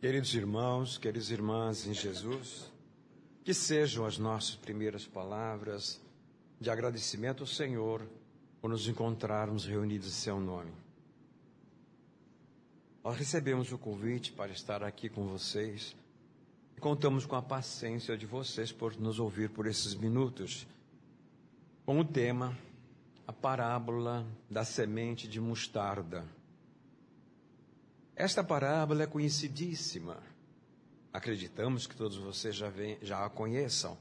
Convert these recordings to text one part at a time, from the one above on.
Queridos irmãos, queridas irmãs em Jesus, que sejam as nossas primeiras palavras de agradecimento ao Senhor por nos encontrarmos reunidos em Seu nome. Nós recebemos o convite para estar aqui com vocês e contamos com a paciência de vocês por nos ouvir por esses minutos, com o tema A Parábola da Semente de Mostarda. Esta parábola é conhecidíssima. Acreditamos que todos vocês já, vem, já a conheçam.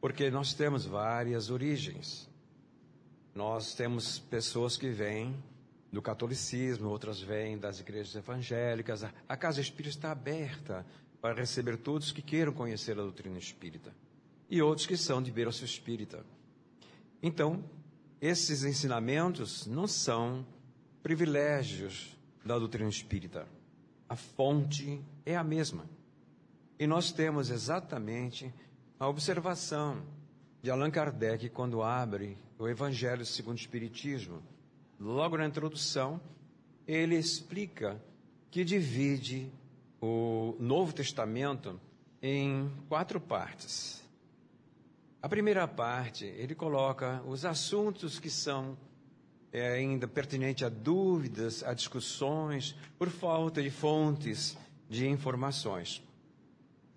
Porque nós temos várias origens. Nós temos pessoas que vêm do catolicismo, outras vêm das igrejas evangélicas. A casa espírita está aberta para receber todos que queiram conhecer a doutrina espírita. E outros que são de berço espírita. Então, esses ensinamentos não são privilégios da doutrina espírita. A fonte é a mesma. E nós temos exatamente a observação de Allan Kardec quando abre o Evangelho segundo o Espiritismo. Logo na introdução, ele explica que divide o Novo Testamento em quatro partes. A primeira parte, ele coloca os assuntos que são é ainda pertinente a dúvidas, a discussões, por falta de fontes de informações.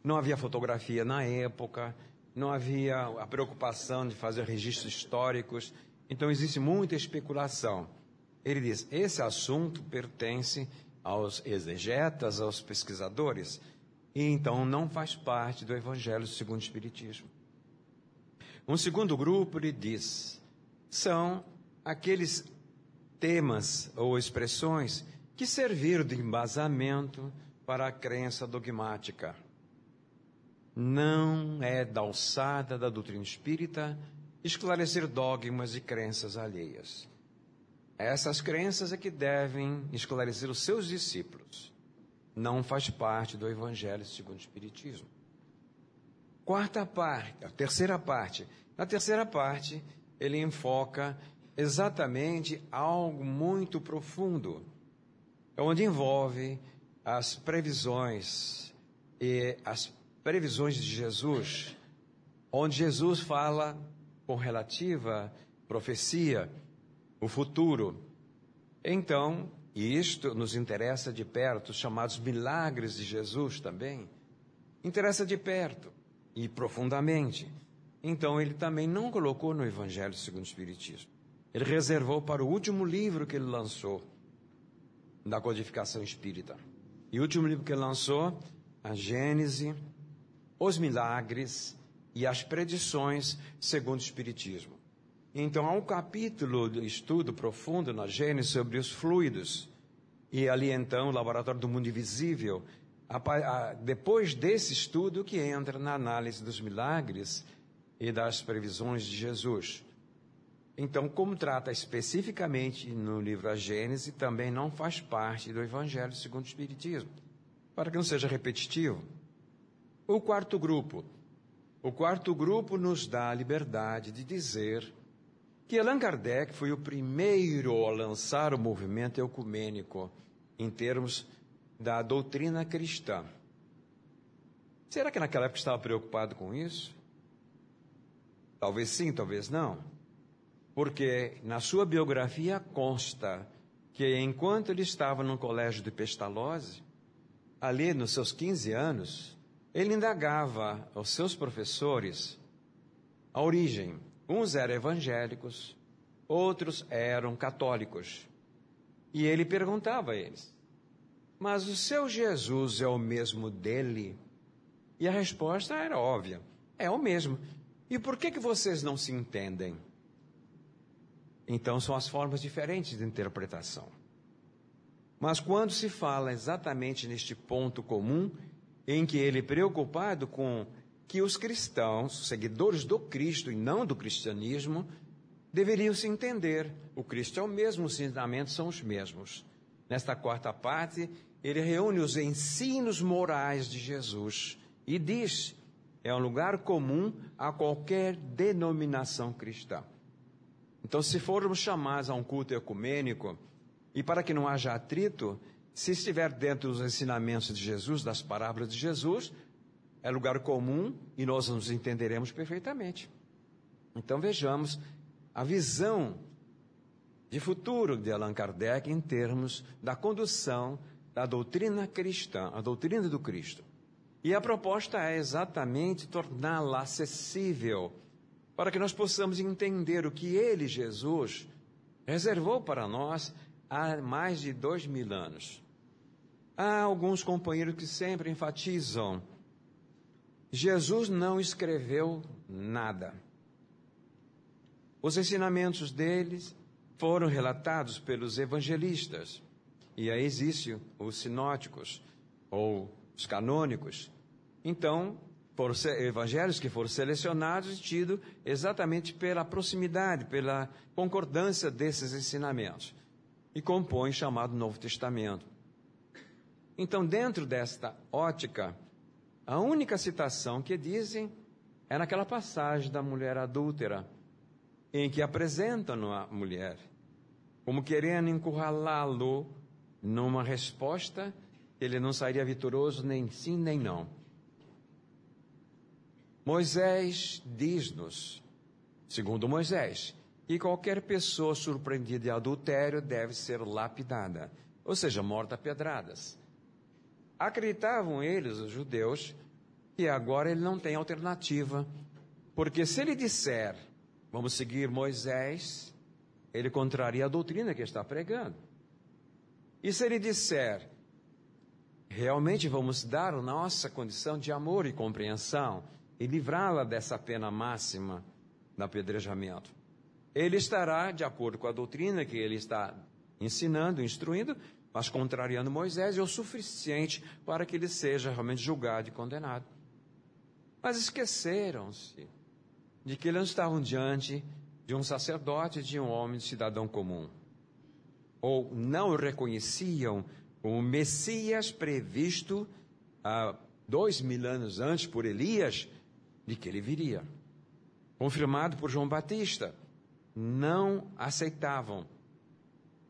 Não havia fotografia na época, não havia a preocupação de fazer registros históricos, então existe muita especulação. Ele diz: esse assunto pertence aos exegetas, aos pesquisadores, e então não faz parte do Evangelho segundo o Espiritismo. Um segundo grupo lhe diz: são aqueles temas ou expressões que serviram de embasamento para a crença dogmática. Não é da alçada da doutrina espírita esclarecer dogmas e crenças alheias. Essas crenças é que devem esclarecer os seus discípulos. Não faz parte do Evangelho segundo o Espiritismo. Quarta parte, a terceira parte. Na terceira parte, ele enfoca exatamente algo muito profundo, onde envolve as previsões e as previsões de Jesus, onde Jesus fala com relativa profecia o futuro. Então, e isto nos interessa de perto, os chamados milagres de Jesus também, interessa de perto e profundamente. Então, ele também não colocou no Evangelho segundo o Espiritismo. Ele reservou para o último livro que ele lançou, da codificação espírita. E o último livro que ele lançou, a Gênese, os milagres e as predições segundo o Espiritismo. Então há um capítulo de estudo profundo na Gênesis sobre os fluidos. E ali então, o Laboratório do Mundo Invisível, depois desse estudo que entra na análise dos milagres e das previsões de Jesus. Então, como trata especificamente no livro A Gênese, também não faz parte do Evangelho segundo o Espiritismo, para que não seja repetitivo. O quarto grupo. O quarto grupo nos dá a liberdade de dizer que Allan Kardec foi o primeiro a lançar o movimento ecumênico em termos da doutrina cristã. Será que naquela época estava preocupado com isso? Talvez sim, talvez não. Porque na sua biografia consta que enquanto ele estava no colégio de Pestalozzi, ali nos seus 15 anos, ele indagava aos seus professores a origem. Uns eram evangélicos, outros eram católicos. E ele perguntava a eles: Mas o seu Jesus é o mesmo dele? E a resposta era óbvia: É o mesmo. E por que, que vocês não se entendem? Então são as formas diferentes de interpretação. Mas quando se fala exatamente neste ponto comum, em que ele é preocupado com que os cristãos, seguidores do Cristo e não do cristianismo, deveriam se entender. O Cristo é o mesmo, os ensinamentos são os mesmos. Nesta quarta parte, ele reúne os ensinos morais de Jesus e diz: é um lugar comum a qualquer denominação cristã. Então, se formos chamados a um culto ecumênico, e para que não haja atrito, se estiver dentro dos ensinamentos de Jesus, das parábolas de Jesus, é lugar comum e nós nos entenderemos perfeitamente. Então vejamos a visão de futuro de Allan Kardec em termos da condução da doutrina cristã, a doutrina do Cristo. E a proposta é exatamente torná-la acessível para que nós possamos entender o que ele, Jesus, reservou para nós há mais de dois mil anos. Há alguns companheiros que sempre enfatizam: Jesus não escreveu nada. Os ensinamentos deles foram relatados pelos evangelistas. E aí existem os sinóticos, ou os canônicos. Então, foram evangelhos que foram selecionados e tidos exatamente pela proximidade, pela concordância desses ensinamentos. E compõem o chamado Novo Testamento. Então, dentro desta ótica, a única citação que dizem é naquela passagem da mulher adúltera, em que apresentam a mulher como querendo encurralá-lo numa resposta ele não sairia vitorioso nem sim nem não. Moisés diz-nos, segundo Moisés, que qualquer pessoa surpreendida de adultério deve ser lapidada, ou seja, morta a pedradas. Acreditavam eles, os judeus, que agora ele não tem alternativa, porque se ele disser, vamos seguir Moisés, ele contraria a doutrina que está pregando. E se ele disser, realmente vamos dar a nossa condição de amor e compreensão e livrá-la dessa pena máxima do apedrejamento, ele estará de acordo com a doutrina que ele está ensinando, instruindo, mas contrariando Moisés, é o suficiente para que ele seja realmente julgado e condenado. Mas esqueceram-se de que eles estavam diante de um sacerdote de um homem de cidadão comum. Ou não o reconheciam como Messias previsto há dois mil anos antes por Elias, de que ele viria. Confirmado por João Batista. Não aceitavam.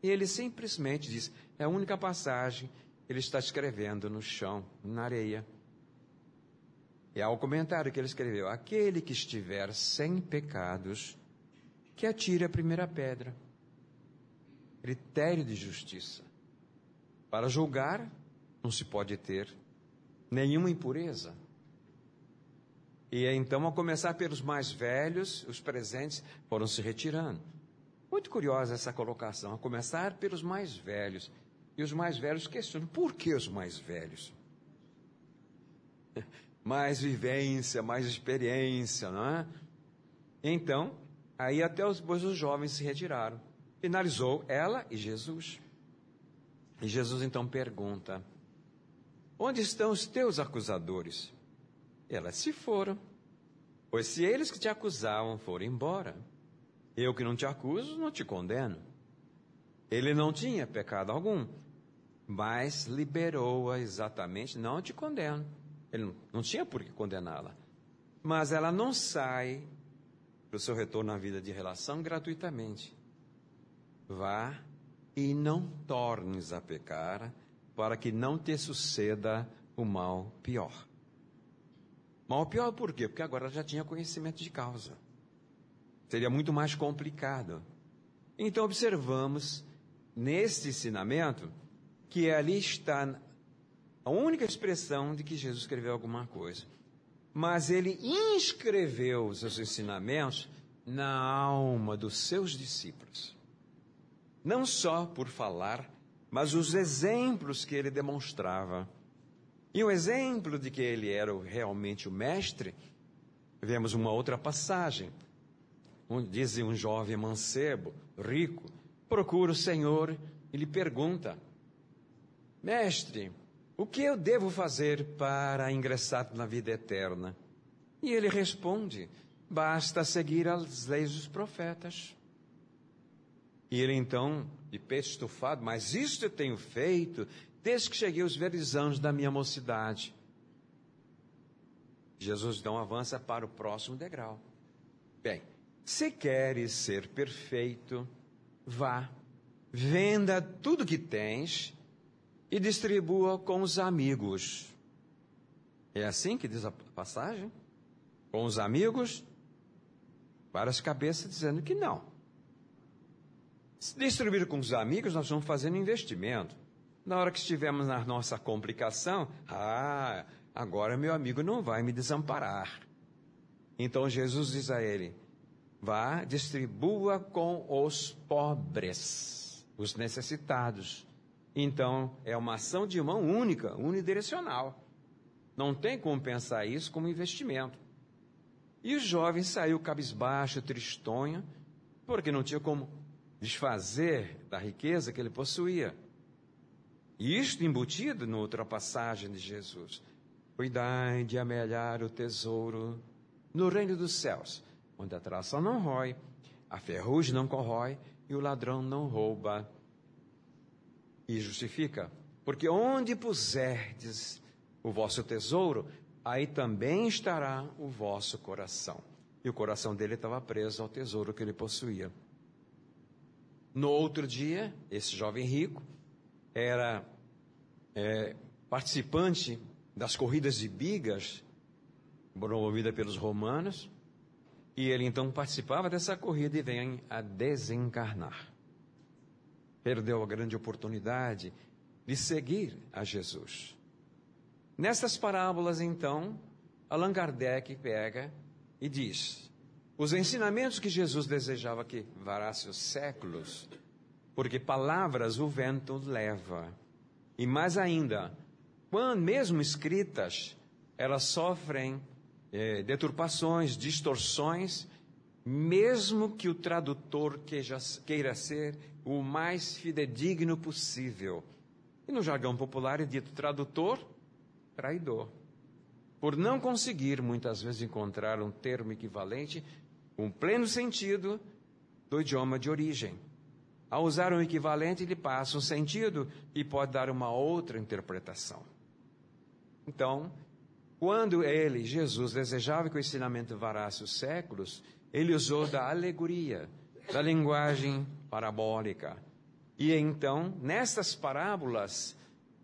E ele simplesmente diz: é a única passagem que ele está escrevendo no chão, na areia. E ao comentário que ele escreveu: Aquele que estiver sem pecados, que atire a primeira pedra. Critério de justiça. Para julgar, não se pode ter nenhuma impureza. E então, a começar pelos mais velhos, os presentes foram se retirando. Muito curiosa essa colocação, a começar pelos mais velhos. E os mais velhos questionam: por que os mais velhos? mais vivência, mais experiência, não é? Então, aí até os, os jovens se retiraram. Finalizou ela e Jesus. E Jesus então pergunta: Onde estão os teus acusadores? Elas se foram. Pois se eles que te acusavam foram embora, eu que não te acuso, não te condeno. Ele não tinha pecado algum, mas liberou-a exatamente, não te condeno ele não tinha por que condená-la. Mas ela não sai para o seu retorno à vida de relação gratuitamente. Vá e não tornes a pecar, para que não te suceda o mal pior. Mal pior por quê? Porque agora já tinha conhecimento de causa. Seria muito mais complicado. Então observamos neste ensinamento que ali está a única expressão de que Jesus escreveu alguma coisa. Mas ele inscreveu os seus ensinamentos na alma dos seus discípulos. Não só por falar, mas os exemplos que ele demonstrava. E o exemplo de que ele era realmente o mestre, vemos uma outra passagem. Onde diz um jovem mancebo, rico, procura o Senhor e lhe pergunta: Mestre, o que eu devo fazer para ingressar na vida eterna? E ele responde: Basta seguir as leis dos profetas. E ele então, de peito estufado, mas isto eu tenho feito desde que cheguei aos verdes anos da minha mocidade. Jesus então avança para o próximo degrau. Bem, se queres ser perfeito, vá, venda tudo que tens e distribua com os amigos. É assim que diz a passagem? Com os amigos? Várias cabeças dizendo que não. Se distribuir com os amigos, nós vamos fazendo investimento. Na hora que estivermos na nossa complicação, ah, agora meu amigo não vai me desamparar. Então Jesus diz a ele: vá, distribua com os pobres, os necessitados. Então é uma ação de mão única, unidirecional. Não tem como pensar isso como investimento. E o jovem saiu cabisbaixo, tristonho, porque não tinha como desfazer da riqueza que ele possuía. E isto embutido na outra passagem de Jesus. Cuidai de amelhar o tesouro no reino dos céus, onde a traça não rói, a ferrugem não corrói e o ladrão não rouba. E justifica, porque onde puserdes o vosso tesouro, aí também estará o vosso coração. E o coração dele estava preso ao tesouro que ele possuía. No outro dia, esse jovem rico era é, participante das corridas de bigas promovida pelos romanos, e ele então participava dessa corrida e vem a desencarnar. Perdeu a grande oportunidade de seguir a Jesus. Nessas parábolas, então, Allan Kardec pega e diz: os ensinamentos que Jesus desejava que varasse os séculos, porque palavras o vento leva. E mais ainda, quando mesmo escritas, elas sofrem é, deturpações, distorções, mesmo que o tradutor queira, queira ser o mais fidedigno possível. E no jargão popular é dito tradutor, traidor. Por não conseguir muitas vezes encontrar um termo equivalente, um pleno sentido do idioma de origem. Ao usar um equivalente, ele passa um sentido e pode dar uma outra interpretação. Então, quando ele, Jesus, desejava que o ensinamento varasse os séculos, ele usou da alegoria, da linguagem parabólica. E então, nestas parábolas,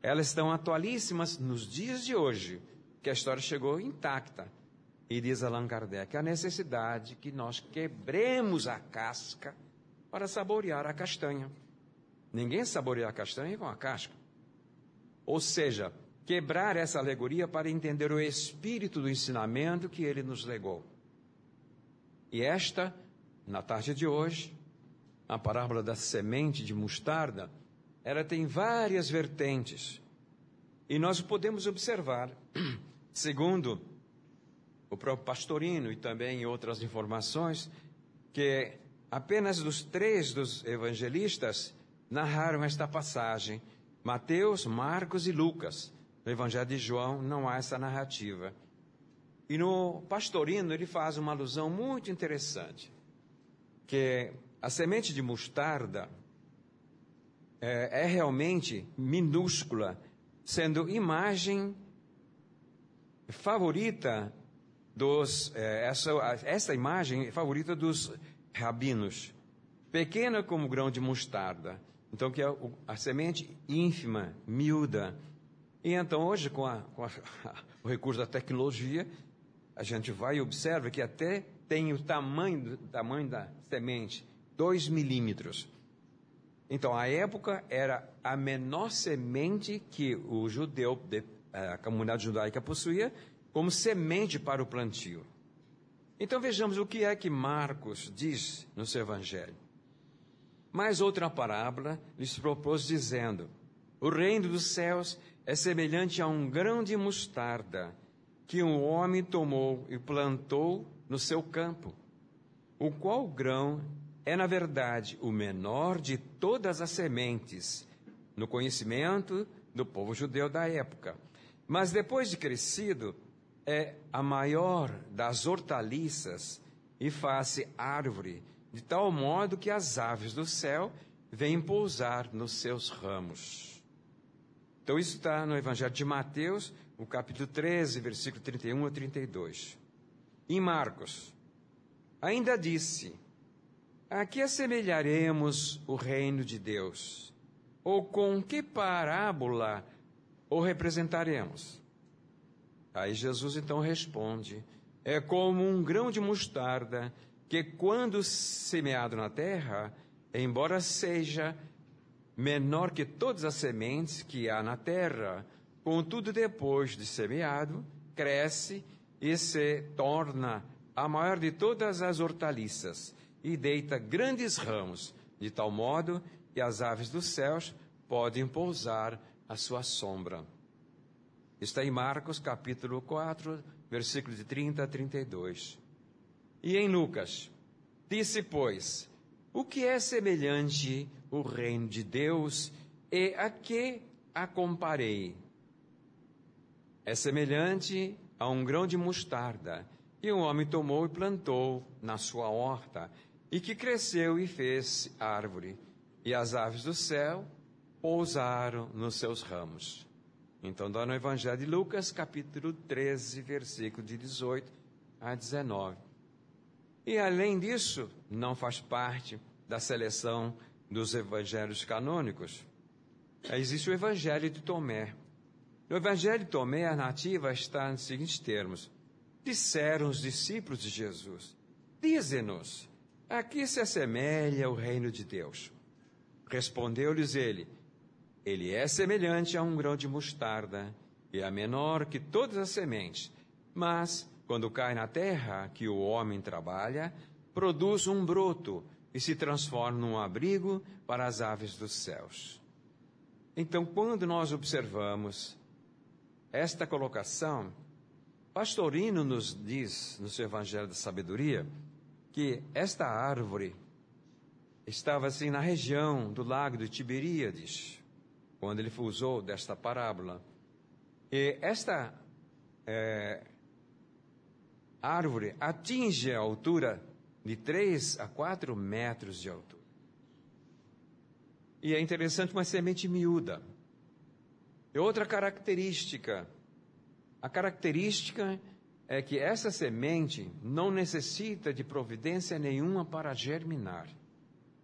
elas estão atualíssimas nos dias de hoje, que a história chegou intacta. E diz Allan Kardec a necessidade que nós quebremos a casca para saborear a castanha. Ninguém saboreia a castanha com a casca. Ou seja, quebrar essa alegoria para entender o espírito do ensinamento que ele nos legou. E esta, na tarde de hoje, a parábola da semente de mostarda, ela tem várias vertentes. E nós podemos observar, segundo o próprio Pastorino e também outras informações, que apenas dos três dos evangelistas narraram esta passagem: Mateus, Marcos e Lucas. No Evangelho de João não há essa narrativa. E no Pastorino ele faz uma alusão muito interessante, que a semente de mostarda é, é realmente minúscula, sendo imagem favorita dos é, essa, essa imagem é favorita dos rabinos, pequena como grão de mostarda. Então que é a semente ínfima, miúda, e então, hoje, com, a, com a, o recurso da tecnologia, a gente vai e observa que até tem o tamanho, tamanho da semente, 2 milímetros. Então, a época era a menor semente que o judeu, a comunidade judaica possuía, como semente para o plantio. Então vejamos o que é que Marcos diz no seu evangelho. Mais outra parábola lhes propôs dizendo: O reino dos céus é semelhante a um grão de mostarda que um homem tomou e plantou no seu campo, o qual grão é, na verdade, o menor de todas as sementes no conhecimento do povo judeu da época. Mas depois de crescido, é a maior das hortaliças e faz-se árvore, de tal modo que as aves do céu vêm pousar nos seus ramos. Então, isso está no Evangelho de Mateus, no capítulo 13, versículo 31 a 32. Em Marcos, ainda disse: A que assemelharemos o reino de Deus? Ou com que parábola o representaremos? Aí Jesus então responde: É como um grão de mostarda que, quando semeado na terra, embora seja menor que todas as sementes que há na terra, contudo, depois de semeado, cresce e se torna a maior de todas as hortaliças, e deita grandes ramos, de tal modo que as aves dos céus podem pousar à sua sombra. Está em Marcos capítulo 4, versículos de 30 a 32. E em Lucas, disse, pois, o que é semelhante o reino de Deus e a que a comparei? É semelhante a um grão de mostarda, que um homem tomou e plantou na sua horta, e que cresceu e fez árvore, e as aves do céu pousaram nos seus ramos. Então, dá no Evangelho de Lucas, capítulo 13, versículo de 18 a 19. E além disso, não faz parte da seleção dos evangelhos canônicos. Existe o Evangelho de Tomé. No Evangelho de Tomé, a narrativa está nos seguintes termos: Disseram os discípulos de Jesus: Dize-nos, a que se assemelha o reino de Deus? Respondeu-lhes ele: Ele é semelhante a um grão de mostarda, e é menor que todas as sementes, mas quando cai na terra que o homem trabalha, produz um broto e se transforma num abrigo para as aves dos céus. Então, quando nós observamos esta colocação, Pastorino nos diz no seu Evangelho da Sabedoria que esta árvore estava assim na região do lago de Tiberíades, quando ele usou desta parábola. E esta é, árvore atinge a altura de 3 a 4 metros de altura. E é interessante uma semente miúda. E outra característica, a característica é que essa semente não necessita de providência nenhuma para germinar.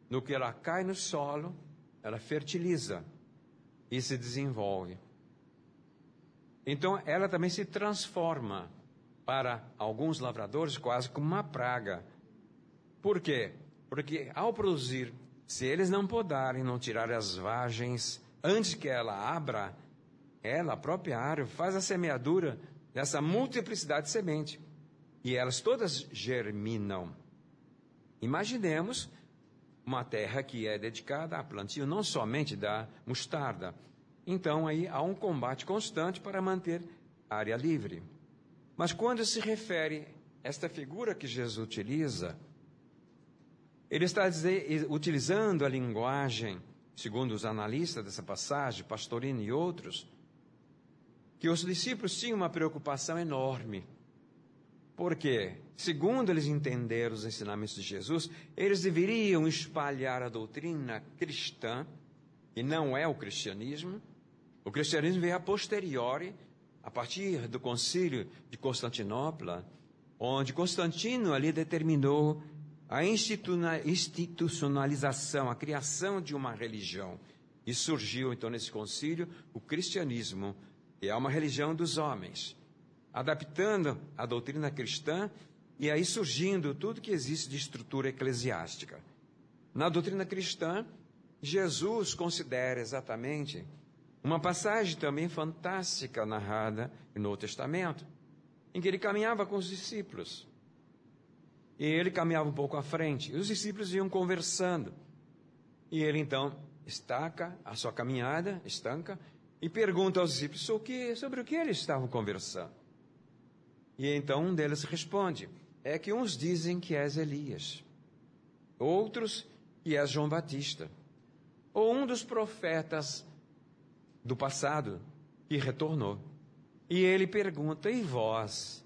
No que ela cai no solo, ela fertiliza e se desenvolve. Então ela também se transforma para alguns lavradores quase como uma praga. Por quê? Porque ao produzir, se eles não podarem, não tirar as vagens antes que ela abra, ela, a própria árvore, faz a semeadura dessa multiplicidade de semente. E elas todas germinam. Imaginemos uma terra que é dedicada a plantio não somente da mostarda. Então aí há um combate constante para manter a área livre. Mas quando se refere esta figura que Jesus utiliza, ele está dizer, utilizando a linguagem, segundo os analistas dessa passagem, Pastorino e outros, que os discípulos tinham uma preocupação enorme. Porque, segundo eles entenderam os ensinamentos de Jesus, eles deveriam espalhar a doutrina cristã, e não é o cristianismo. O cristianismo veio a posteriori, a partir do concílio de Constantinopla, onde Constantino ali determinou a institucionalização, a criação de uma religião. E surgiu então nesse concílio o cristianismo, que é uma religião dos homens, adaptando a doutrina cristã e aí surgindo tudo que existe de estrutura eclesiástica. Na doutrina cristã, Jesus considera exatamente uma passagem também fantástica narrada no Novo Testamento, em que ele caminhava com os discípulos. E ele caminhava um pouco à frente, e os discípulos iam conversando. E ele então estaca a sua caminhada, estanca, e pergunta aos discípulos o que, sobre o que eles estavam conversando. E então um deles responde: É que uns dizem que és Elias, outros que és João Batista, ou um dos profetas do passado que retornou. E ele pergunta: E vós,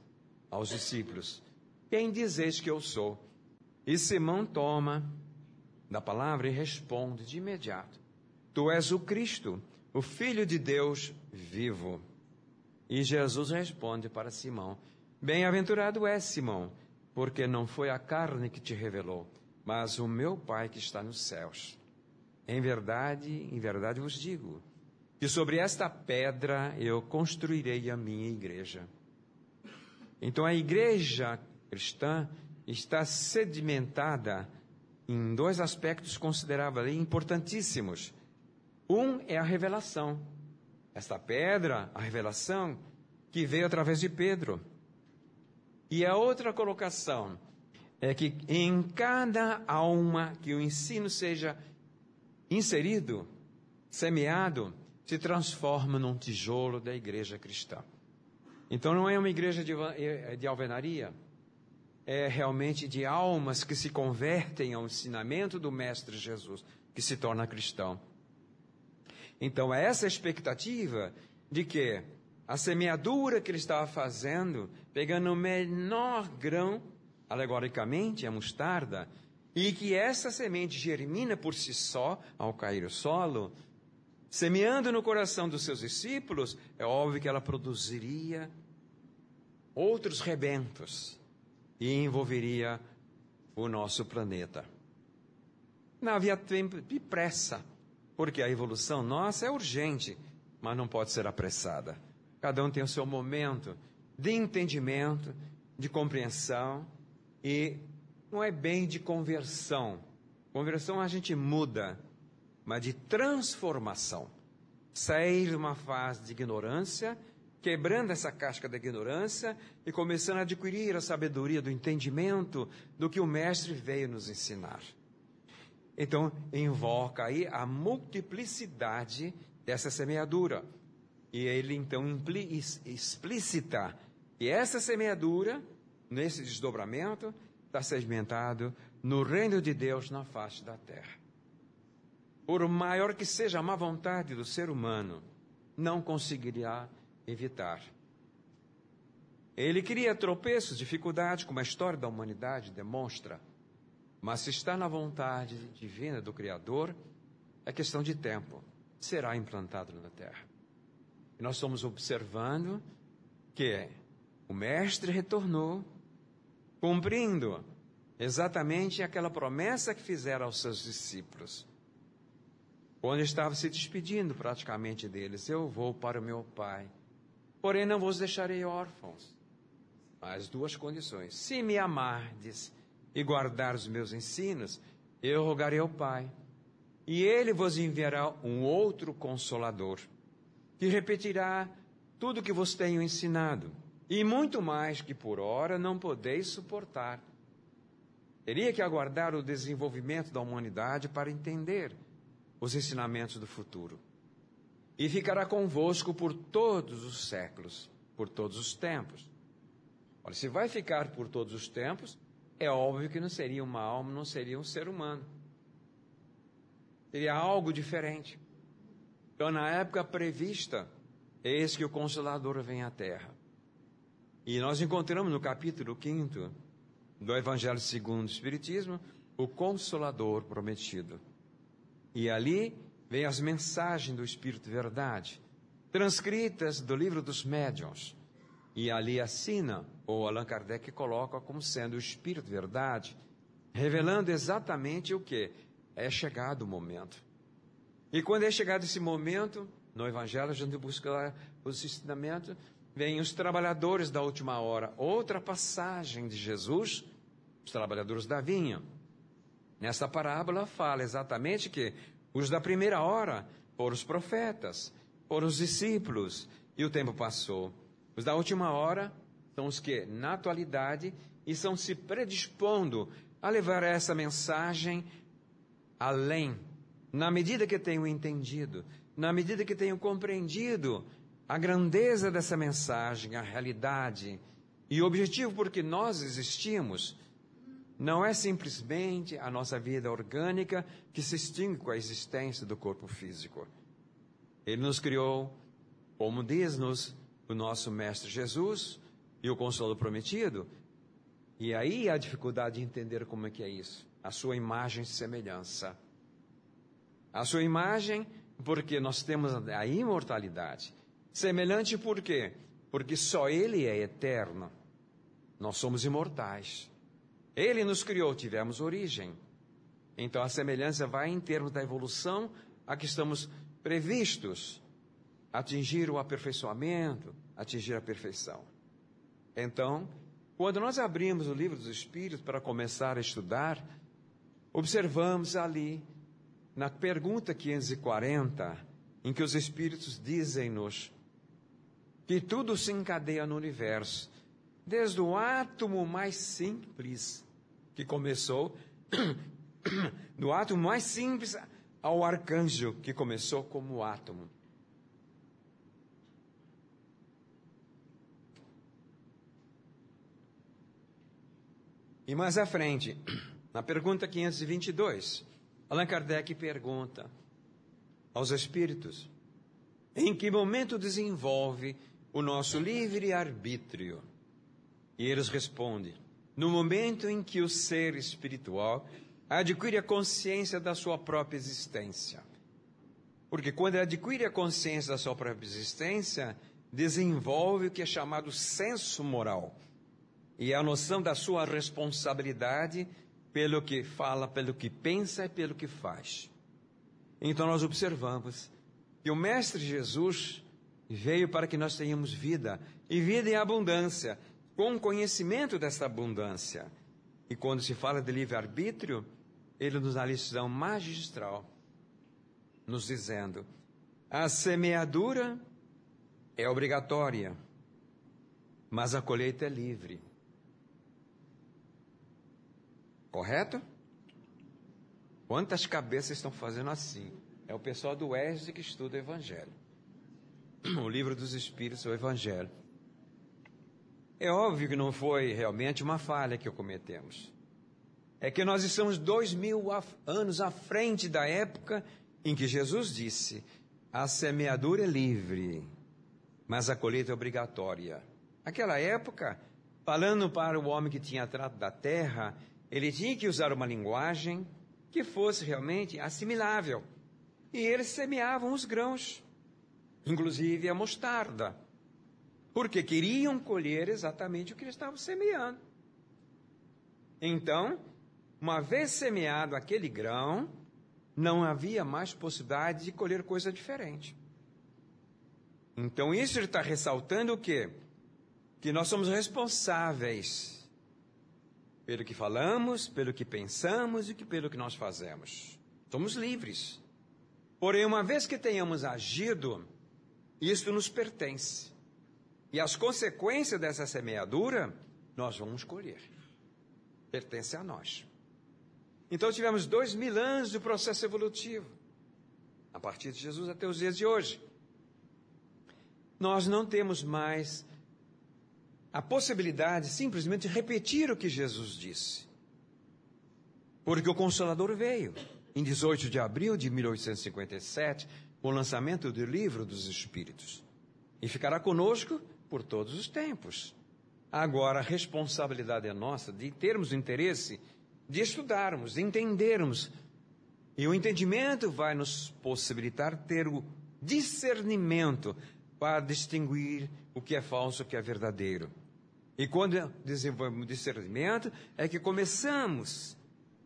aos discípulos, quem dizeis que eu sou? E Simão toma da palavra e responde de imediato: Tu és o Cristo, o Filho de Deus vivo. E Jesus responde para Simão: Bem-aventurado és, Simão, porque não foi a carne que te revelou, mas o meu Pai que está nos céus. Em verdade, em verdade vos digo, que sobre esta pedra eu construirei a minha igreja. Então a igreja cristã está sedimentada em dois aspectos consideráveis importantíssimos. Um é a revelação. Esta pedra, a revelação, que veio através de Pedro. E a outra colocação é que em cada alma que o ensino seja inserido, semeado, se transforma num tijolo da igreja cristã. Então não é uma igreja de, é, de alvenaria, é realmente de almas que se convertem ao ensinamento do Mestre Jesus, que se torna cristão. Então é essa expectativa de que a semeadura que ele estava fazendo, pegando o menor grão, alegoricamente a mostarda, e que essa semente germina por si só ao cair o solo, semeando no coração dos seus discípulos, é óbvio que ela produziria outros rebentos e envolveria o nosso planeta. Não havia tempo de pressa, porque a evolução nossa é urgente, mas não pode ser apressada. Cada um tem o seu momento de entendimento, de compreensão e não é bem de conversão. Conversão a gente muda, mas de transformação. Sair de uma fase de ignorância, quebrando essa casca da ignorância e começando a adquirir a sabedoria do entendimento do que o Mestre veio nos ensinar. Então, invoca aí a multiplicidade dessa semeadura. E ele então explicita que essa semeadura, nesse desdobramento, está sedimentado no reino de Deus na face da terra. Por maior que seja a má vontade do ser humano, não conseguirá evitar. Ele cria tropeços, dificuldades, como a história da humanidade demonstra. Mas se está na vontade divina do Criador, é questão de tempo. Será implantado na terra. Nós estamos observando que o Mestre retornou, cumprindo exatamente aquela promessa que fizeram aos seus discípulos. Quando estava se despedindo praticamente deles, eu vou para o meu Pai, porém não vos deixarei órfãos. Mas duas condições: se me amardes e guardar os meus ensinos, eu rogarei ao Pai, e ele vos enviará um outro consolador que repetirá tudo o que vos tenho ensinado, e muito mais que por hora não podeis suportar. Teria que aguardar o desenvolvimento da humanidade para entender os ensinamentos do futuro. E ficará convosco por todos os séculos, por todos os tempos. Olha, se vai ficar por todos os tempos, é óbvio que não seria uma alma, não seria um ser humano. Seria algo diferente. Então, na época prevista, eis que o Consolador vem à terra. E nós encontramos no capítulo 5 do Evangelho segundo o Espiritismo o Consolador prometido. E ali vem as mensagens do Espírito Verdade, transcritas do livro dos médiuns. E ali assina, ou Allan Kardec coloca como sendo o Espírito Verdade, revelando exatamente o que? É chegado o momento. E quando é chegado esse momento, no Evangelho, a gente busca os ensinamentos, vêm os trabalhadores da última hora. Outra passagem de Jesus, os trabalhadores da vinha. Nessa parábola fala exatamente que os da primeira hora foram os profetas, foram os discípulos, e o tempo passou. Os da última hora são os que, na atualidade, estão se predispondo a levar essa mensagem além na medida que tenho entendido, na medida que tenho compreendido a grandeza dessa mensagem, a realidade e o objetivo por que nós existimos, não é simplesmente a nossa vida orgânica que se extingue com a existência do corpo físico. Ele nos criou, como diz-nos o nosso Mestre Jesus e o Consolo Prometido, e aí a dificuldade de entender como é que é isso, a sua imagem e semelhança a sua imagem, porque nós temos a imortalidade. Semelhante por quê? Porque só Ele é eterno. Nós somos imortais. Ele nos criou, tivemos origem. Então a semelhança vai em termos da evolução a que estamos previstos atingir o aperfeiçoamento, atingir a perfeição. Então, quando nós abrimos o livro dos Espíritos para começar a estudar, observamos ali, na pergunta 540, em que os Espíritos dizem-nos que tudo se encadeia no universo, desde o átomo mais simples que começou, do átomo mais simples ao arcanjo que começou como átomo. E mais à frente, na pergunta 522, Allan Kardec pergunta aos espíritos: em que momento desenvolve o nosso livre arbítrio? E eles respondem: no momento em que o ser espiritual adquire a consciência da sua própria existência. Porque quando ele adquire a consciência da sua própria existência, desenvolve o que é chamado senso moral e a noção da sua responsabilidade pelo que fala, pelo que pensa e pelo que faz. Então nós observamos que o Mestre Jesus veio para que nós tenhamos vida, e vida em abundância, com conhecimento dessa abundância. E quando se fala de livre-arbítrio, ele nos dá a lição magistral, nos dizendo: a semeadura é obrigatória, mas a colheita é livre. Correto? Quantas cabeças estão fazendo assim? É o pessoal do ESD que estuda o Evangelho. O livro dos Espíritos, o Evangelho. É óbvio que não foi realmente uma falha que cometemos. É que nós estamos dois mil anos à frente da época em que Jesus disse: a semeadura é livre, mas a colheita é obrigatória. Aquela época, falando para o homem que tinha trato da terra, ele tinha que usar uma linguagem que fosse realmente assimilável. E eles semeavam os grãos, inclusive a mostarda, porque queriam colher exatamente o que eles estavam semeando. Então, uma vez semeado aquele grão, não havia mais possibilidade de colher coisa diferente. Então, isso está ressaltando o quê? Que nós somos responsáveis pelo que falamos, pelo que pensamos e pelo que nós fazemos. Somos livres. Porém, uma vez que tenhamos agido, isto nos pertence. E as consequências dessa semeadura, nós vamos colher. Pertence a nós. Então, tivemos dois mil anos de processo evolutivo, a partir de Jesus até os dias de hoje. Nós não temos mais a possibilidade simplesmente de repetir o que Jesus disse. Porque o Consolador veio em 18 de abril de 1857, com o lançamento do Livro dos Espíritos, e ficará conosco por todos os tempos. Agora, a responsabilidade é nossa de termos o interesse de estudarmos, de entendermos. E o entendimento vai nos possibilitar ter o discernimento para distinguir o que é falso e o que é verdadeiro. E quando desenvolvemos discernimento, é que começamos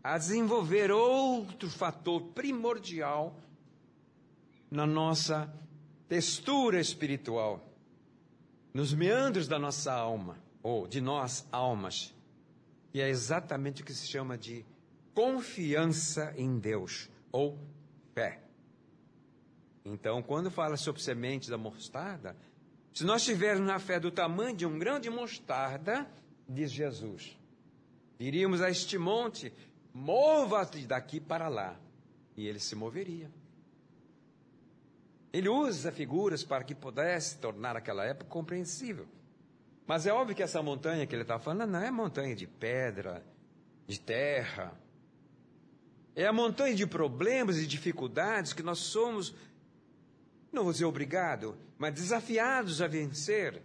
a desenvolver outro fator primordial na nossa textura espiritual, nos meandros da nossa alma, ou de nós almas. E é exatamente o que se chama de confiança em Deus, ou fé. Então, quando fala sobre semente da mostarda, se nós tivermos na fé do tamanho de um grão de mostarda, diz Jesus, diríamos a este monte: mova-te daqui para lá. E ele se moveria. Ele usa figuras para que pudesse tornar aquela época compreensível. Mas é óbvio que essa montanha que ele está falando não é montanha de pedra, de terra. É a montanha de problemas e dificuldades que nós somos não vou dizer obrigado, mas desafiados a vencer,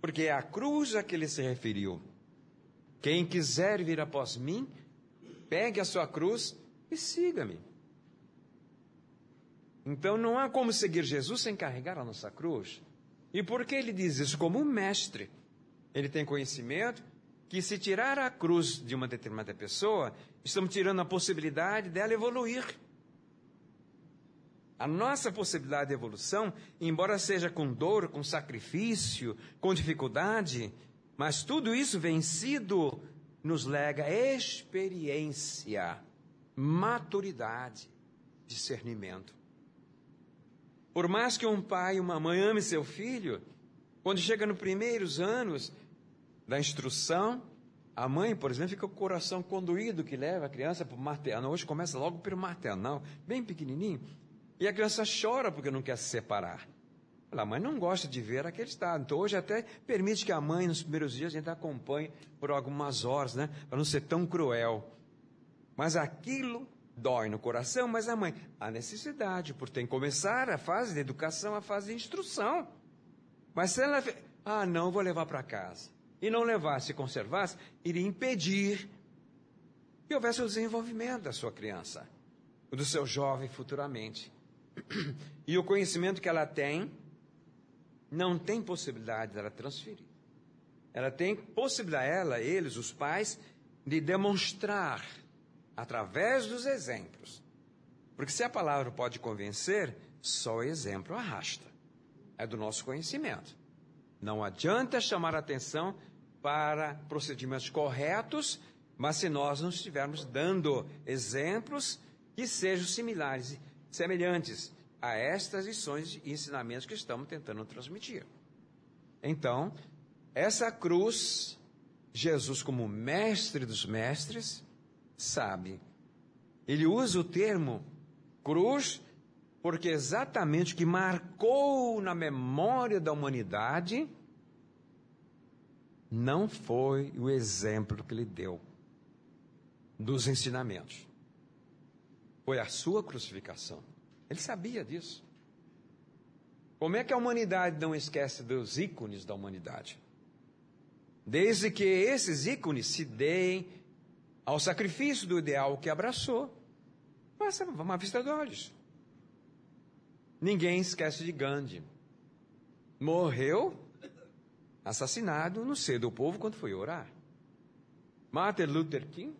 porque é a cruz a que ele se referiu. Quem quiser vir após mim, pegue a sua cruz e siga-me. Então não há como seguir Jesus sem carregar a nossa cruz. E por que ele diz isso? Como um mestre. Ele tem conhecimento que se tirar a cruz de uma determinada pessoa, estamos tirando a possibilidade dela evoluir. A nossa possibilidade de evolução, embora seja com dor, com sacrifício, com dificuldade, mas tudo isso vencido nos lega experiência, maturidade, discernimento. Por mais que um pai e uma mãe ame seu filho, quando chega nos primeiros anos da instrução, a mãe, por exemplo, fica com o coração conduído que leva a criança para o maternal. Hoje começa logo pelo maternal, bem pequenininho. E a criança chora porque não quer se separar. A mãe não gosta de ver aquele estado. Então hoje até permite que a mãe, nos primeiros dias, a gente acompanhe por algumas horas, né? Para não ser tão cruel. Mas aquilo dói no coração, mas a mãe, a necessidade, por tem que começar a fase de educação, a fase de instrução. Mas se ela, ah, não, vou levar para casa. E não levasse conservasse, iria impedir que houvesse o desenvolvimento da sua criança, do seu jovem futuramente. E o conhecimento que ela tem, não tem possibilidade dela transferir. Ela tem possibilidade, ela, eles, os pais, de demonstrar através dos exemplos. Porque se a palavra pode convencer, só o exemplo arrasta. É do nosso conhecimento. Não adianta chamar atenção para procedimentos corretos, mas se nós não estivermos dando exemplos que sejam similares, semelhantes a estas lições e ensinamentos que estamos tentando transmitir. Então, essa cruz, Jesus como mestre dos mestres, sabe. Ele usa o termo cruz porque exatamente o que marcou na memória da humanidade não foi o exemplo que ele deu dos ensinamentos. Foi a sua crucificação. Ele sabia disso. Como é que a humanidade não esquece dos ícones da humanidade? Desde que esses ícones se deem ao sacrifício do ideal que abraçou. Passa uma vista de olhos. Ninguém esquece de Gandhi. Morreu assassinado no seio do povo quando foi orar. Martin Luther King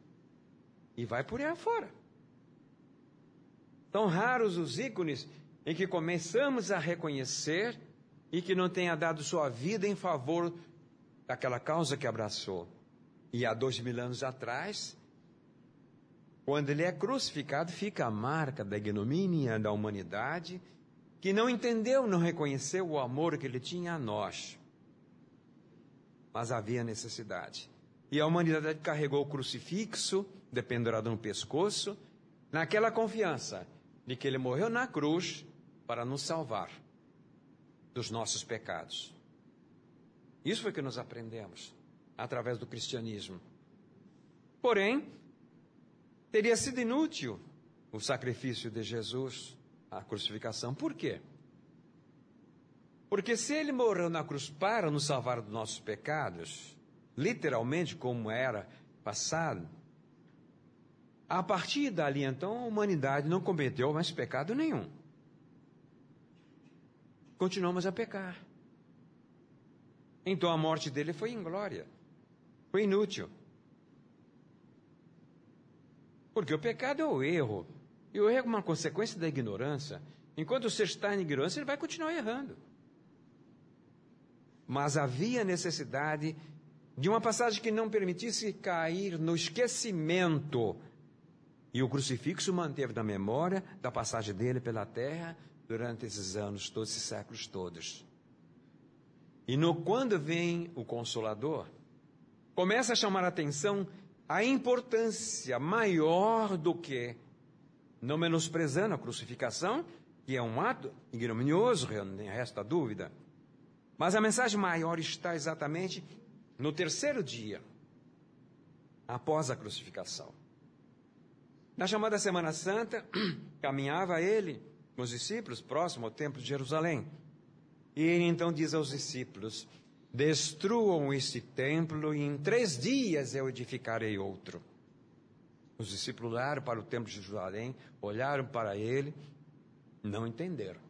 e vai por aí afora. Tão raros os ícones em que começamos a reconhecer e que não tenha dado sua vida em favor daquela causa que abraçou. E há dois mil anos atrás, quando ele é crucificado, fica a marca da ignomínia da humanidade, que não entendeu, não reconheceu o amor que ele tinha a nós. Mas havia necessidade. E a humanidade carregou o crucifixo, dependurado no pescoço, naquela confiança de que ele morreu na cruz para nos salvar dos nossos pecados. Isso foi que nós aprendemos através do cristianismo. Porém, teria sido inútil o sacrifício de Jesus, a crucificação. Por quê? Porque se ele morreu na cruz para nos salvar dos nossos pecados, literalmente como era passado, a partir dali então a humanidade não cometeu mais pecado nenhum. Continuamos a pecar. Então a morte dele foi em glória. Foi inútil. Porque o pecado é o erro. E o erro é uma consequência da ignorância. Enquanto você está em ignorância, ele vai continuar errando. Mas havia necessidade de uma passagem que não permitisse cair no esquecimento. E o crucifixo manteve na memória da passagem dele pela terra durante esses anos, todos esses séculos todos. E no quando vem o Consolador, começa a chamar a atenção a importância maior do que, não menosprezando a crucificação, que é um ato ignominioso, nem resta dúvida, mas a mensagem maior está exatamente no terceiro dia, após a crucificação. Na chamada Semana Santa, caminhava ele com os discípulos próximo ao Templo de Jerusalém. E ele então diz aos discípulos: Destruam este templo e em três dias eu edificarei outro. Os discípulos olharam para o templo de Jerusalém, olharam para ele, não entenderam.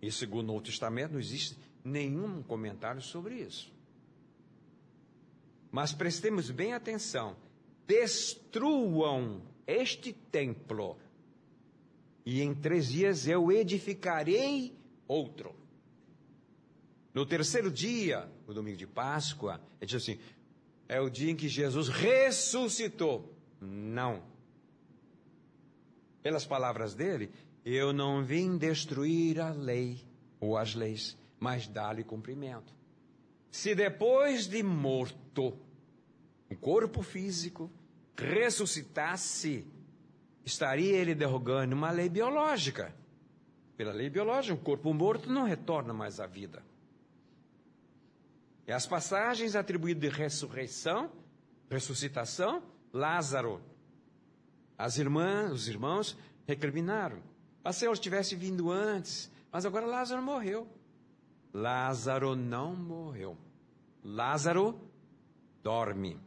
E segundo o Novo Testamento, não existe nenhum comentário sobre isso. Mas prestemos bem atenção: destruam este templo, e em três dias eu edificarei outro. No terceiro dia, o domingo de Páscoa, ele diz assim: é o dia em que Jesus ressuscitou. Não. Pelas palavras dele, eu não vim destruir a lei ou as leis, mas dar-lhe cumprimento. Se depois de morto, o corpo físico ressuscitasse, estaria ele derrogando uma lei biológica. Pela lei biológica, o corpo morto não retorna mais à vida. E as passagens atribuídas de ressurreição, ressuscitação, Lázaro. As irmãs, os irmãos recriminaram. Mas se ele tivesse vindo antes, mas agora Lázaro morreu. Lázaro não morreu. Lázaro dorme.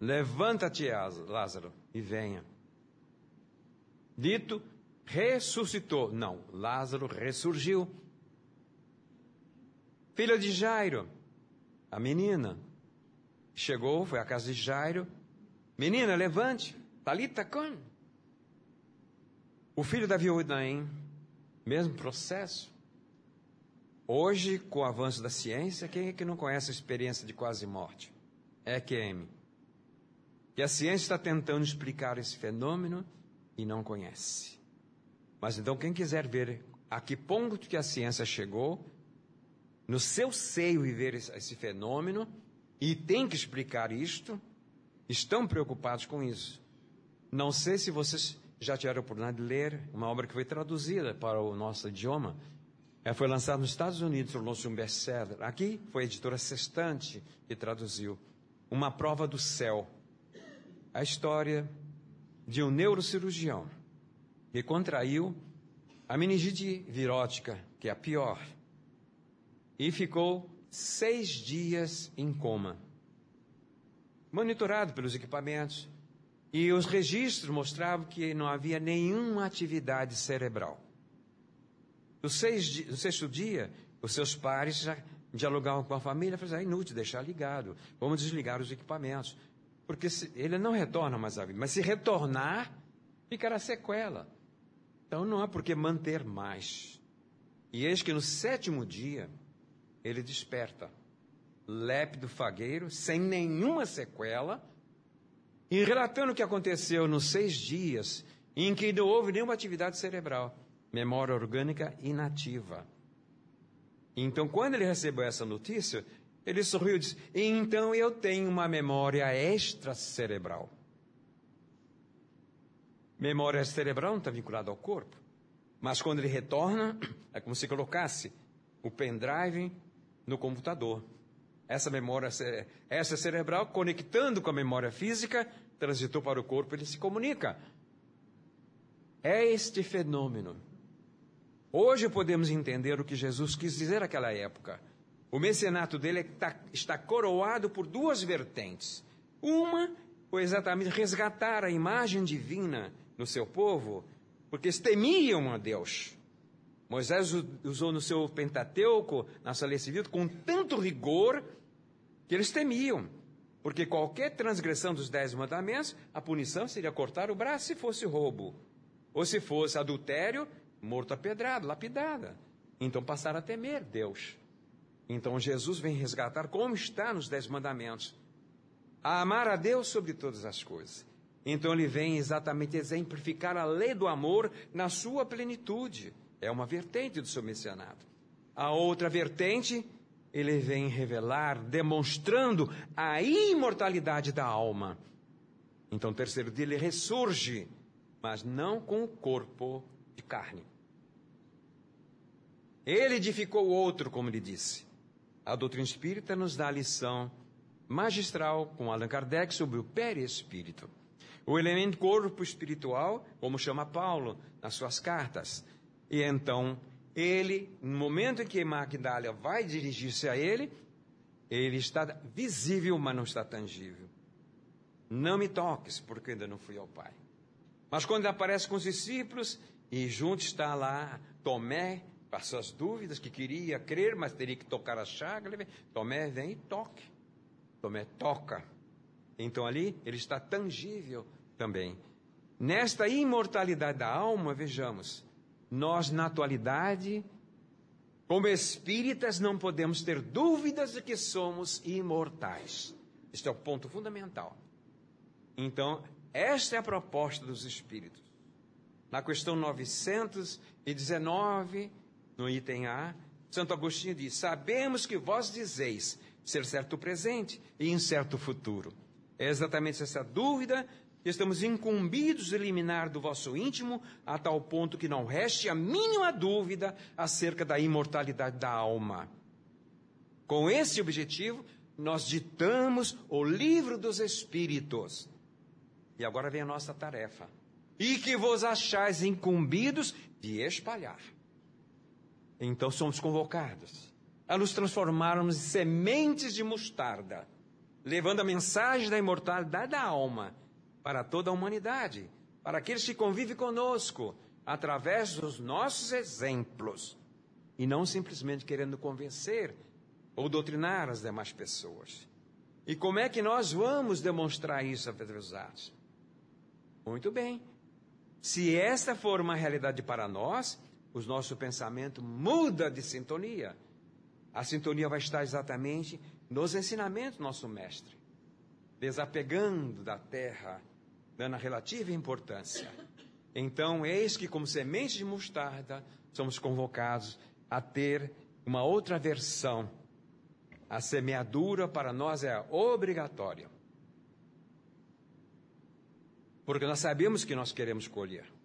Levanta-te, Lázaro, e venha. Dito, ressuscitou. Não, Lázaro ressurgiu. Filha de Jairo, a menina, chegou, foi à casa de Jairo. Menina, levante. Talita Kun. O filho da viúva Naim, mesmo processo. Hoje, com o avanço da ciência, quem é que não conhece a experiência de quase morte? É EQM. Que a ciência está tentando explicar esse fenômeno e não conhece. Mas então, quem quiser ver a que ponto que a ciência chegou, no seu seio viver esse fenômeno, e tem que explicar isto, estão preocupados com isso. Não sei se vocês já tiveram a oportunidade de ler uma obra que foi traduzida para o nosso idioma. Ela foi lançada nos Estados Unidos, tornou-se um best-seller. Aqui foi a editora Sextante que traduziu. Uma prova do céu. A história de um neurocirurgião que contraiu a meningite virótica, que é a pior, e ficou seis dias em coma, monitorado pelos equipamentos, e os registros mostravam que não havia nenhuma atividade cerebral. No, seis, no sexto dia, os seus pares já dialogavam com a família, falaram, é inútil deixar ligado, vamos desligar os equipamentos. Porque ele não retorna mais à vida, mas se retornar, ficará sequela. Então não há por que manter mais. E eis que no sétimo dia, ele desperta, lépido fagueiro, sem nenhuma sequela, e relatando o que aconteceu nos seis dias em que não houve nenhuma atividade cerebral, memória orgânica inativa. Então, quando ele recebeu essa notícia, ele sorriu e disse: Então eu tenho uma memória extracerebral. Memória cerebral não está vinculada ao corpo, mas quando ele retorna, é como se colocasse o pendrive no computador. Essa memória essa cerebral, conectando com a memória física, transitou para o corpo, ele se comunica. É este fenômeno. Hoje podemos entender o que Jesus quis dizer naquela época. O mecenato dele está, está coroado por duas vertentes. Uma foi exatamente resgatar a imagem divina no seu povo, porque eles temiam a Deus. Moisés usou no seu Pentateuco, na sua lei civil, com tanto rigor que eles temiam. Porque qualquer transgressão dos dez mandamentos, a punição seria cortar o braço se fosse roubo. Ou se fosse adultério, morto a pedrada, lapidada. Então passaram a temer Deus. Então Jesus vem resgatar como está nos dez mandamentos. A amar a Deus sobre todas as coisas. Então ele vem exatamente exemplificar a lei do amor na sua plenitude. É uma vertente do seu messianato. A outra vertente, ele vem revelar, demonstrando a imortalidade da alma. Então, terceiro dia, ele ressurge, mas não com o corpo de carne. Ele edificou o outro, como ele disse. A doutrina espírita nos dá a lição magistral com Allan Kardec sobre o perispírito. O elemento corpo espiritual, como chama Paulo nas suas cartas, e então, ele, no momento em que Magdália vai dirigir-se a ele, ele está visível, mas não está tangível. Não me toques, porque ainda não fui ao Pai. Mas quando ele aparece com os discípulos, e junto está lá Tomé, com as suas dúvidas, que queria crer, mas teria que tocar a chaga, Tomé vem e toque. Tomé toca. Então ali ele está tangível também. Nesta imortalidade da alma, vejamos, nós na atualidade, como espíritas, não podemos ter dúvidas de que somos imortais. Este é o ponto fundamental. Então, esta é a proposta dos espíritos. Na questão 919, no item A, Santo Agostinho diz: Sabemos que vós dizeis ser certo presente e incerto futuro. É exatamente essa dúvida que estamos incumbidos de eliminar do vosso íntimo, a tal ponto que não reste a mínima dúvida acerca da imortalidade da alma. Com esse objetivo, nós ditamos o livro dos Espíritos. E agora vem a nossa tarefa. E que vos achais incumbidos de espalhar. Então somos convocados a nos transformarmos em sementes de mostarda, levando a mensagem da imortalidade da alma para toda a humanidade, para aqueles que convivem conosco, através dos nossos exemplos, e não simplesmente querendo convencer ou doutrinar as demais pessoas. E como é que nós vamos demonstrar isso através dos atos? Muito bem. Se esta for uma realidade para nós, o nosso pensamento muda de sintonia. A sintonia vai estar exatamente nos ensinamentos do nosso mestre, desapegando da terra, dando a relativa importância. Então, eis que, como semente de mostarda, somos convocados a ter uma outra versão. A semeadura para nós é obrigatória. Porque nós sabemos que nós queremos colher.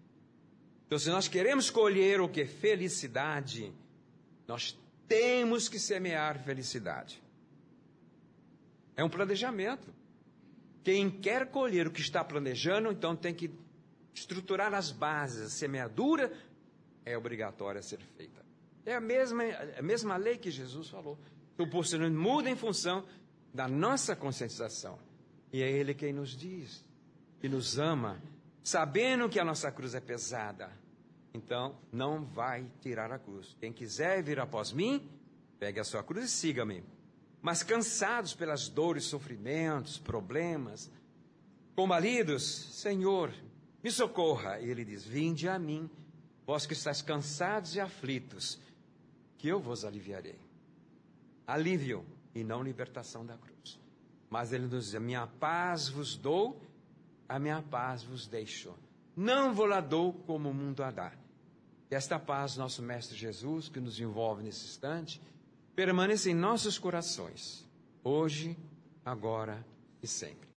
Então, se nós queremos colher o que? Felicidade, nós temos que semear felicidade. É um planejamento. Quem quer colher o que está planejando, então tem que estruturar as bases. A semeadura é obrigatória a ser feita. É a mesma, a mesma lei que Jesus falou. O posicionamento muda em função da nossa conscientização. E é Ele quem nos diz, que nos ama, sabendo que a nossa cruz é pesada então não vai tirar a cruz. Quem quiser vir após mim, pegue a sua cruz e siga-me. Mas cansados pelas dores, sofrimentos, problemas, combalidos, Senhor, me socorra. E ele diz: Vinde a mim, vós que estáis cansados e aflitos, que eu vos aliviarei. Alívio e não libertação da cruz. Mas ele nos diz: minha paz vos dou, a minha paz vos deixo. Não vou lá dou como o mundo a dá. Esta paz, nosso Mestre Jesus, que nos envolve nesse instante, permaneça em nossos corações, hoje, agora e sempre.